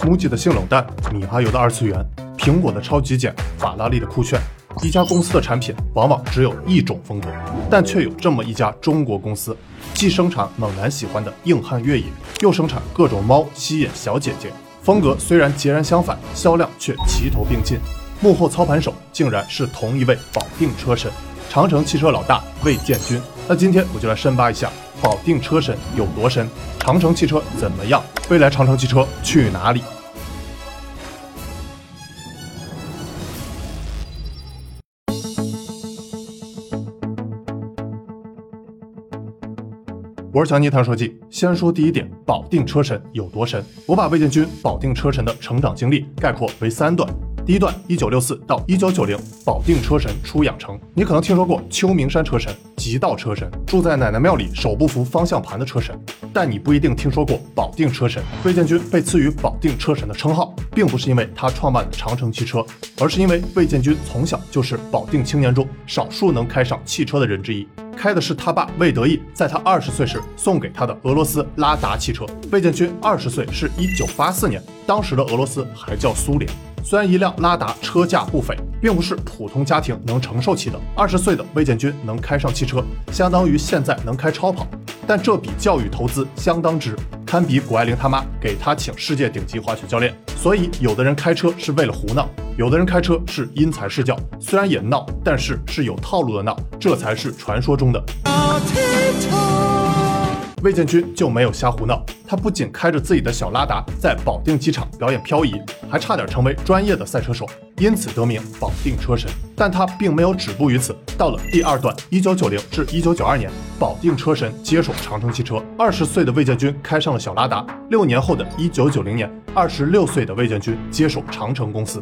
MUJI 的性冷淡，米哈游的二次元，苹果的超极简，法拉利的酷炫。一家公司的产品往往只有一种风格，但却有这么一家中国公司，既生产猛男喜欢的硬汉越野，又生产各种猫吸引小姐姐。风格虽然截然相反，销量却齐头并进。幕后操盘手竟然是同一位保定车神，长城汽车老大魏建军。那今天我就来深扒一下保定车神有多神，长城汽车怎么样？未来长城汽车去哪里？我是强尼谈说记，先说第一点，保定车神有多神？我把魏建军保定车神的成长经历概括为三段。第一段，一九六四到一九九零，保定车神出养成。你可能听说过秋名山车神、极道车神，住在奶奶庙里手不扶方向盘的车神，但你不一定听说过保定车神。魏建军被赐予保定车神的称号，并不是因为他创办了长城汽车，而是因为魏建军从小就是保定青年中少数能开上汽车的人之一，开的是他爸魏德义在他二十岁时送给他的俄罗斯拉达汽车。魏建军二十岁是一九八四年，当时的俄罗斯还叫苏联。虽然一辆拉达车价不菲，并不是普通家庭能承受起的。二十岁的魏建军能开上汽车，相当于现在能开超跑，但这笔教育投资相当值，堪比谷爱凌他妈给他请世界顶级滑雪教练。所以，有的人开车是为了胡闹，有的人开车是因材施教，虽然也闹，但是是有套路的闹，这才是传说中的。魏建军就没有瞎胡闹，他不仅开着自己的小拉达在保定机场表演漂移，还差点成为专业的赛车手，因此得名保定车神。但他并没有止步于此，到了第二段，一九九零至一九九二年，保定车神接手长城汽车。二十岁的魏建军开上了小拉达，六年后的一九九零年，二十六岁的魏建军接手长城公司。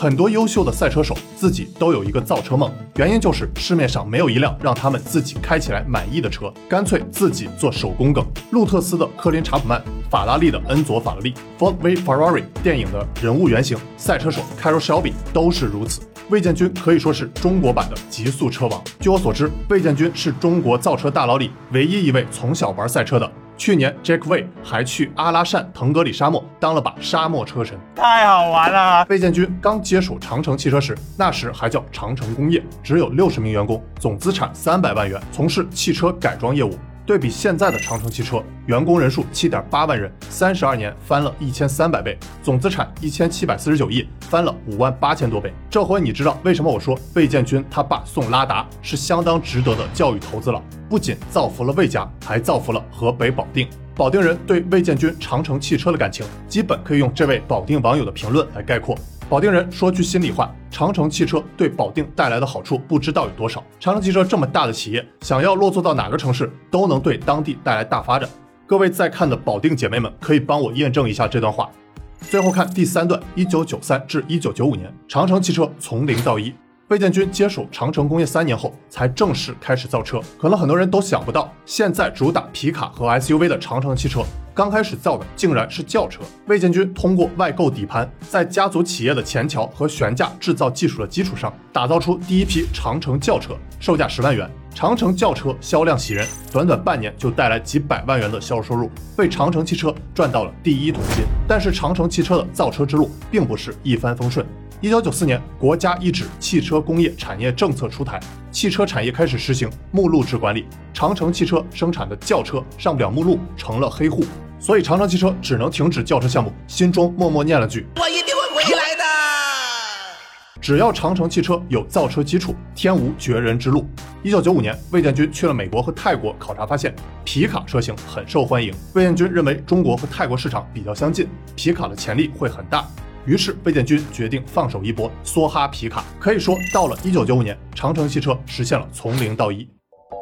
很多优秀的赛车手自己都有一个造车梦，原因就是市面上没有一辆让他们自己开起来满意的车，干脆自己做手工梗。路特斯的科林查普曼，法拉利的恩佐法拉利，Ford V Ferrari 电影的人物原型赛车手 Caro Shelby 都是如此。魏建军可以说是中国版的极速车王。据我所知，魏建军是中国造车大佬里唯一一位从小玩赛车的。去年，Jack Way 还去阿拉善腾格里沙漠当了把沙漠车神，太好玩了。魏建军刚接手长城汽车时，那时还叫长城工业，只有六十名员工，总资产三百万元，从事汽车改装业务。对比现在的长城汽车，员工人数七点八万人，三十二年翻了一千三百倍，总资产一千七百四十九亿，翻了五万八千多倍。这回你知道为什么我说魏建军他爸送拉达是相当值得的教育投资了？不仅造福了魏家，还造福了河北保定。保定人对魏建军长城汽车的感情，基本可以用这位保定网友的评论来概括。保定人说句心里话，长城汽车对保定带来的好处不知道有多少。长城汽车这么大的企业，想要落座到哪个城市，都能对当地带来大发展。各位在看的保定姐妹们，可以帮我验证一下这段话。最后看第三段，一九九三至一九九五年，长城汽车从零到一。魏建军接手长城工业三年后，才正式开始造车。可能很多人都想不到，现在主打皮卡和 SUV 的长城汽车，刚开始造的竟然是轿车。魏建军通过外购底盘，在家族企业的前桥和悬架制造技术的基础上，打造出第一批长城轿车，售价十万元。长城轿车销量喜人，短短半年就带来几百万元的销售收入，为长城汽车赚到了第一桶金。但是长城汽车的造车之路并不是一帆风顺。一九九四年，国家一纸汽车工业产业政策出台，汽车产业开始实行目录制管理。长城汽车生产的轿车上不了目录，成了黑户，所以长城汽车只能停止轿车项目，心中默默念了句：“我一定会回来的。”只要长城汽车有造车基础，天无绝人之路。一九九五年，魏建军去了美国和泰国考察，发现皮卡车型很受欢迎。魏建军认为中国和泰国市场比较相近，皮卡的潜力会很大。于是，魏建军决定放手一搏，梭哈皮卡。可以说，到了一九九五年，长城汽车实现了从零到一。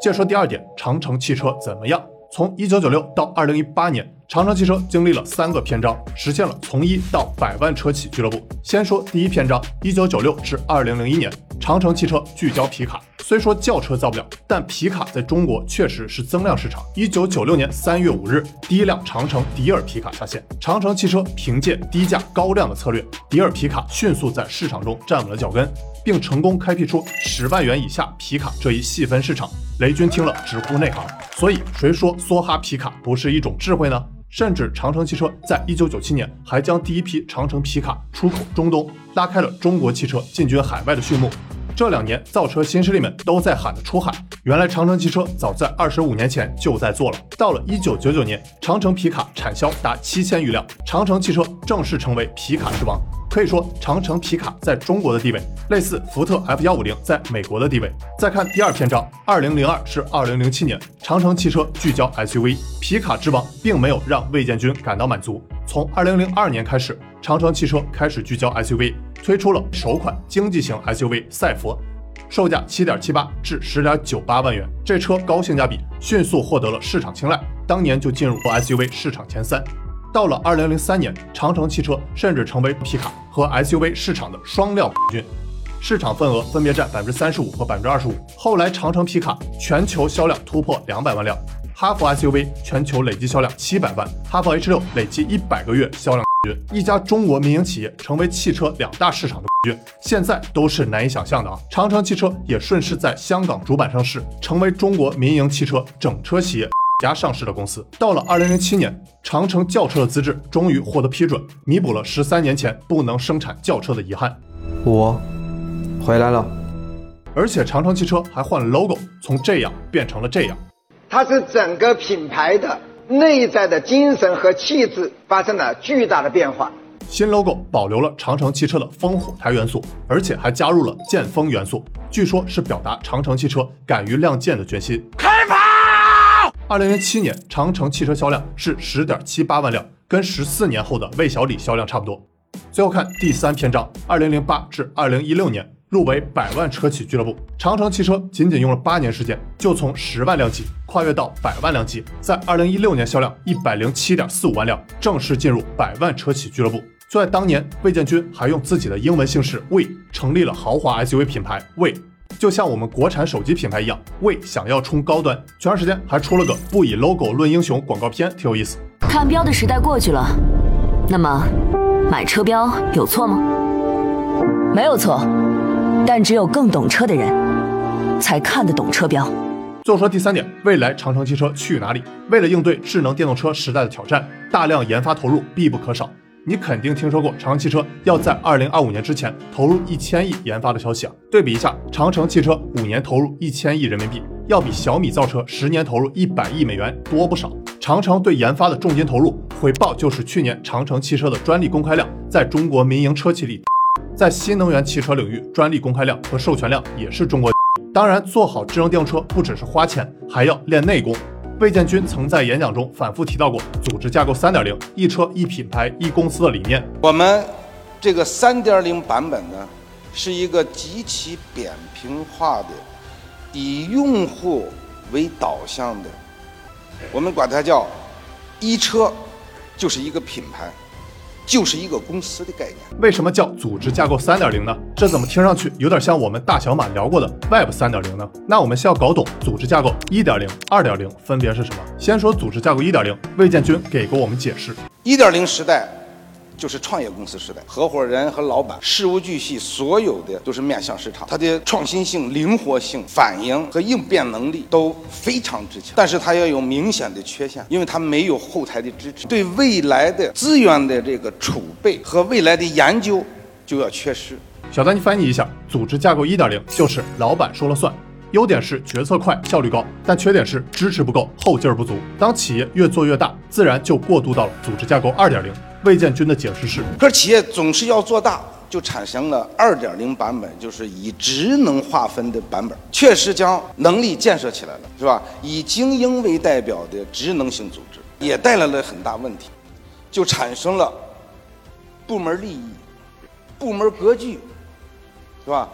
接着说第二点，长城汽车怎么样？从一九九六到二零一八年，长城汽车经历了三个篇章，实现了从一到百万车企俱乐部。先说第一篇章，一九九六至二零零一年，长城汽车聚焦皮卡。虽说轿车造不了，但皮卡在中国确实是增量市场。一九九六年三月五日，第一辆长城迪尔皮卡下线。长城汽车凭借低价高量的策略，迪尔皮卡迅速在市场中站稳了脚跟，并成功开辟出十万元以下皮卡这一细分市场。雷军听了直呼内行。所以，谁说梭哈皮卡不是一种智慧呢？甚至长城汽车在一九九七年还将第一批长城皮卡出口中东，拉开了中国汽车进军海外的序幕。这两年，造车新势力们都在喊着出海，原来长城汽车早在二十五年前就在做了。到了一九九九年，长城皮卡产销达七千余辆，长城汽车正式成为皮卡之王。可以说，长城皮卡在中国的地位，类似福特 F 幺五零在美国的地位。再看第二篇章，二零零二是二零零七年，长城汽车聚焦 SUV，皮卡之王并没有让魏建军感到满足。从二零零二年开始，长城汽车开始聚焦 SUV。推出了首款经济型 SUV 赛佛，售价七点七八至十点九八万元。这车高性价比，迅速获得了市场青睐，当年就进入 SUV 市场前三。到了二零零三年，长城汽车甚至成为皮卡和 SUV 市场的双料冠军，市场份额分别占百分之三十五和百分之二十五。后来，长城皮卡全球销量突破两百万辆，哈弗 SUV 全球累计销量七百万，哈弗 H 六累计一百个月销量冠军。一家中国民营企业成为汽车两大市场的冠军，现在都是难以想象的啊！长城汽车也顺势在香港主板上市，成为中国民营汽车整车企业家上市的公司。到了二零零七年，长城轿车的资质终于获得批准，弥补了十三年前不能生产轿车的遗憾。我回来了，而且长城汽车还换了 logo，从这样变成了这样。它是整个品牌的。内在的精神和气质发生了巨大的变化。新 logo 保留了长城汽车的烽火台元素，而且还加入了剑锋元素，据说是表达长城汽车敢于亮剑的决心。开跑！二零零七年，长城汽车销量是十点七八万辆，跟十四年后的魏小李销量差不多。最后看第三篇章，二零零八至二零一六年。入围百万车企俱乐部，长城汽车仅仅用了八年时间，就从十万辆级跨越到百万辆级，在二零一六年销量一百零七点四五万辆，正式进入百万车企俱乐部。就在当年，魏建军还用自己的英文姓氏魏成立了豪华 SUV 品牌魏，就像我们国产手机品牌一样，为想要冲高端，前段时间还出了个不以 logo 论英雄广告片，挺有意思。看标的时代过去了，那么买车标有错吗？没有错。但只有更懂车的人，才看得懂车标。最后说第三点，未来长城汽车去哪里？为了应对智能电动车时代的挑战，大量研发投入必不可少。你肯定听说过长城汽车要在二零二五年之前投入一千亿研发的消息啊？对比一下，长城汽车五年投入一千亿人民币，要比小米造车十年投入一百亿美元多不少。长城对研发的重金投入，回报就是去年长城汽车的专利公开量在中国民营车企里。在新能源汽车领域，专利公开量和授权量也是中国。当然，做好智能电动车不只是花钱，还要练内功。魏建军曾在演讲中反复提到过组织架构三点零，一车一品牌一公司的理念。我们这个三点零版本呢，是一个极其扁平化的，以用户为导向的，我们管它叫一车就是一个品牌。就是一个公司的概念。为什么叫组织架构三点零呢？这怎么听上去有点像我们大小马聊过的 Web 三点零呢？那我们先要搞懂组织架构一点零、二点零分别是什么。先说组织架构一点零，魏建军给过我们解释：一点零时代。就是创业公司时代，合伙人和老板事无巨细，所有的都是面向市场，它的创新性、灵活性、反应和应变能力都非常之强。但是它要有明显的缺陷，因为它没有后台的支持，对未来的资源的这个储备和未来的研究就要缺失。小丹，你翻译一下，组织架构一点零就是老板说了算，优点是决策快、效率高，但缺点是支持不够、后劲儿不足。当企业越做越大，自然就过渡到了组织架构二点零。魏建军的解释是：可是企业总是要做大，就产生了二点零版本，就是以职能划分的版本，确实将能力建设起来了，是吧？以精英为代表的职能性组织，也带来了很大问题，就产生了部门利益、部门格局，是吧？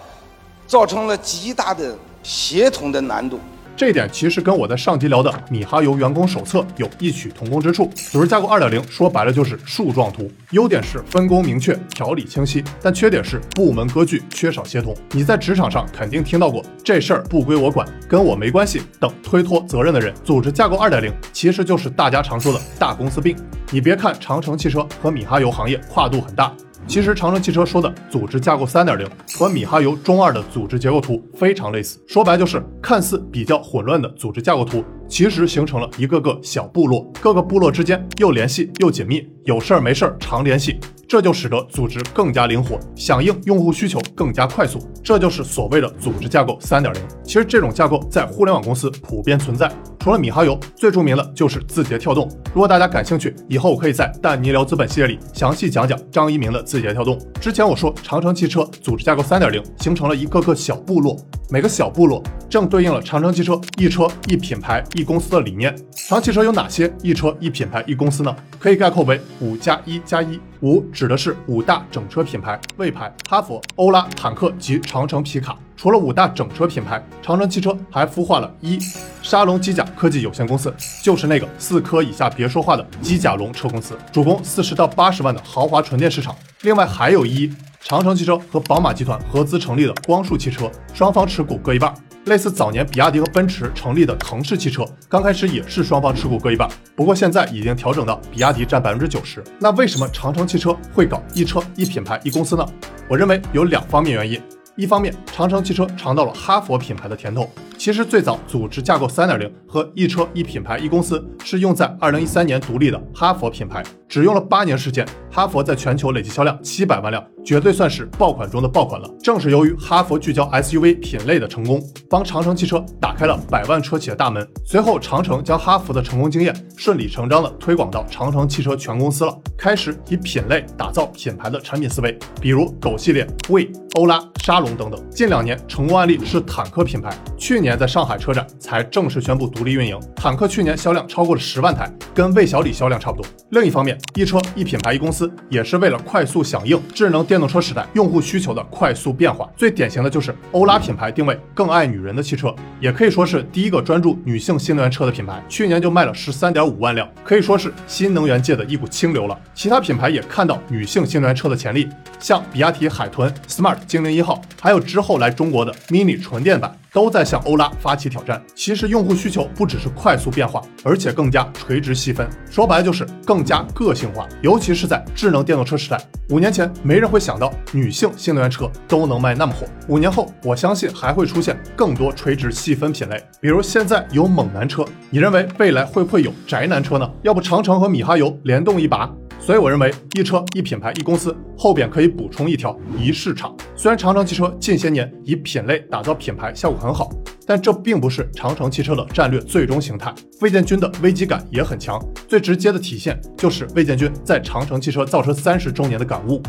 造成了极大的协同的难度。这一点其实跟我在上集聊的米哈游员工手册有异曲同工之处。组织架构二点零说白了就是树状图，优点是分工明确、条理清晰，但缺点是部门割据、缺少协同。你在职场上肯定听到过“这事儿不归我管，跟我没关系”等推脱责任的人。组织架构二点零其实就是大家常说的大公司病。你别看长城汽车和米哈游行业跨度很大。其实长城汽车说的组织架构三点零和米哈游中二的组织结构图非常类似，说白就是看似比较混乱的组织架构图，其实形成了一个个小部落，各个部落之间又联系又紧密，有事儿没事儿常联系，这就使得组织更加灵活，响应用户需求更加快速。这就是所谓的组织架构三点零。其实这种架构在互联网公司普遍存在，除了米哈游，最著名的就是字节跳动。如果大家感兴趣，以后我可以在但尼聊资本系列里详细讲讲张一鸣的字节跳动。之前我说长城汽车组织架构三点零形成了一个个小部落，每个小部落正对应了长城汽车一车一品牌一公司的理念。长汽车有哪些一车一品牌一公司呢？可以概括为五加一加一。五指的是五大整车品牌：魏牌、哈弗、欧拉、坦克及长城皮卡。除了五大整车品牌，长城汽车还孵化了一沙龙机甲科技有限公司，就是那个四颗以下别说话的机甲龙车公司，主攻四十到八十万的豪华纯电市场。另外还有一长城汽车和宝马集团合资成立的光束汽车，双方持股各一半。类似早年比亚迪和奔驰成立的腾势汽车，刚开始也是双方持股各一半，不过现在已经调整到比亚迪占百分之九十。那为什么长城汽车会搞一车一品牌一公司呢？我认为有两方面原因。一方面，长城汽车尝到了哈佛品牌的甜头。其实最早组织架构三点零和一车一品牌一公司是用在二零一三年独立的哈佛品牌，只用了八年时间，哈佛在全球累计销量七百万辆，绝对算是爆款中的爆款了。正是由于哈佛聚焦 SUV 品类的成功，帮长城汽车打开了百万车企的大门。随后，长城将哈佛的成功经验顺理成章的推广到长城汽车全公司了，开始以品类打造品牌的产品思维，比如狗系列、魏、欧拉、沙龙等等。近两年成功案例是坦克品牌，去年在上海车展才正式宣布独立运营。坦克去年销量超过了十万台，跟魏小李销量差不多。另一方面，一车一品牌一公司也是为了快速响应智能电动车时代用户需求的快速变化。最典型的就是欧拉品牌定位更爱女人的汽车，也可以说是第一个专注女性新能源车的品牌。去年就卖了十三点五万辆，可以说是新能源界的一股清流了。其他品牌也看到女性新能源车的潜力，像比亚迪海豚、Smart 精灵一号，还有之后来中国的 Mini 纯电版。都在向欧拉发起挑战。其实用户需求不只是快速变化，而且更加垂直细分。说白了就是更加个性化。尤其是在智能电动车时代，五年前没人会想到女性新能源车都能卖那么火。五年后，我相信还会出现更多垂直细分品类。比如现在有猛男车，你认为未来会不会有宅男车呢？要不长城和米哈游联动一把？所以我认为一车一品牌一公司后边可以补充一条一市场。虽然长城汽车近些年以品类打造品牌效果很好，但这并不是长城汽车的战略最终形态。魏建军的危机感也很强，最直接的体现就是魏建军在长城汽车造车三十周年的感悟：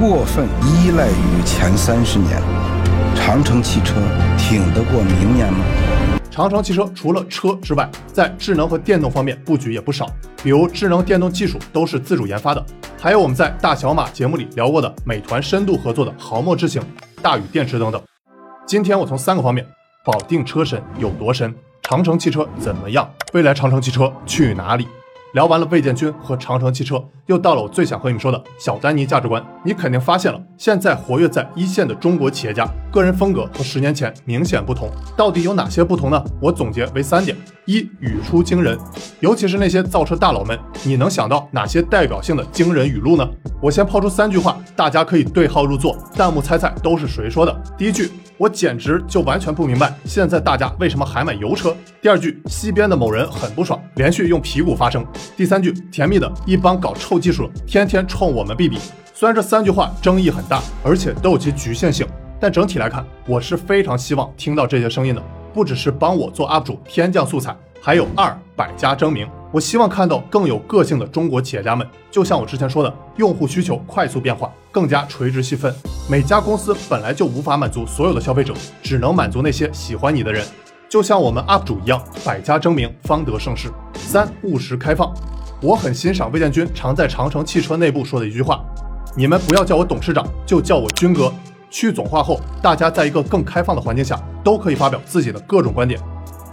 过分依赖于前三十年，长城汽车挺得过明年吗？长城汽车除了车之外，在智能和电动方面布局也不少，比如智能电动技术都是自主研发的，还有我们在大小马节目里聊过的美团深度合作的豪墨智行、大宇电池等等。今天我从三个方面保定车神有多神，长城汽车怎么样，未来长城汽车去哪里？聊完了魏建军和长城汽车，又到了我最想和你们说的小丹尼价值观。你肯定发现了，现在活跃在一线的中国企业家，个人风格和十年前明显不同。到底有哪些不同呢？我总结为三点：一，语出惊人，尤其是那些造车大佬们，你能想到哪些代表性的惊人语录呢？我先抛出三句话，大家可以对号入座，弹幕猜猜都是谁说的。第一句。我简直就完全不明白，现在大家为什么还买油车？第二句，西边的某人很不爽，连续用屁股发声。第三句，甜蜜的一帮搞臭技术，天天冲我们哔哔。虽然这三句话争议很大，而且都有其局限性，但整体来看，我是非常希望听到这些声音的，不只是帮我做 UP 主天降素材，还有二百家争鸣。我希望看到更有个性的中国企业家们，就像我之前说的，用户需求快速变化，更加垂直细分。每家公司本来就无法满足所有的消费者，只能满足那些喜欢你的人。就像我们 UP 主一样，百家争鸣方得盛世。三务实开放，我很欣赏魏建军常在长城汽车内部说的一句话：你们不要叫我董事长，就叫我军哥。去总化后，大家在一个更开放的环境下，都可以发表自己的各种观点。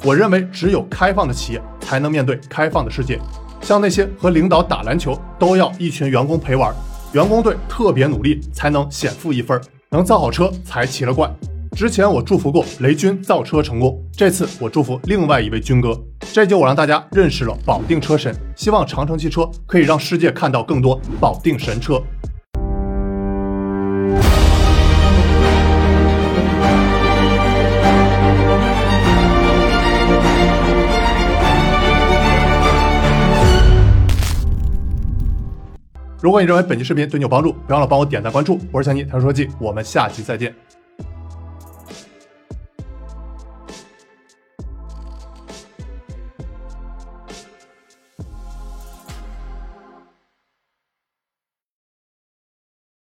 我认为，只有开放的企业才能面对开放的世界。像那些和领导打篮球都要一群员工陪玩，员工队特别努力才能显富一分，能造好车才奇了怪。之前我祝福过雷军造车成功，这次我祝福另外一位军哥。这就我让大家认识了保定车神，希望长城汽车可以让世界看到更多保定神车。如果你认为本期视频对你有帮助，别忘了帮我点赞关注。我是小尼，谈说记，我们下期再见。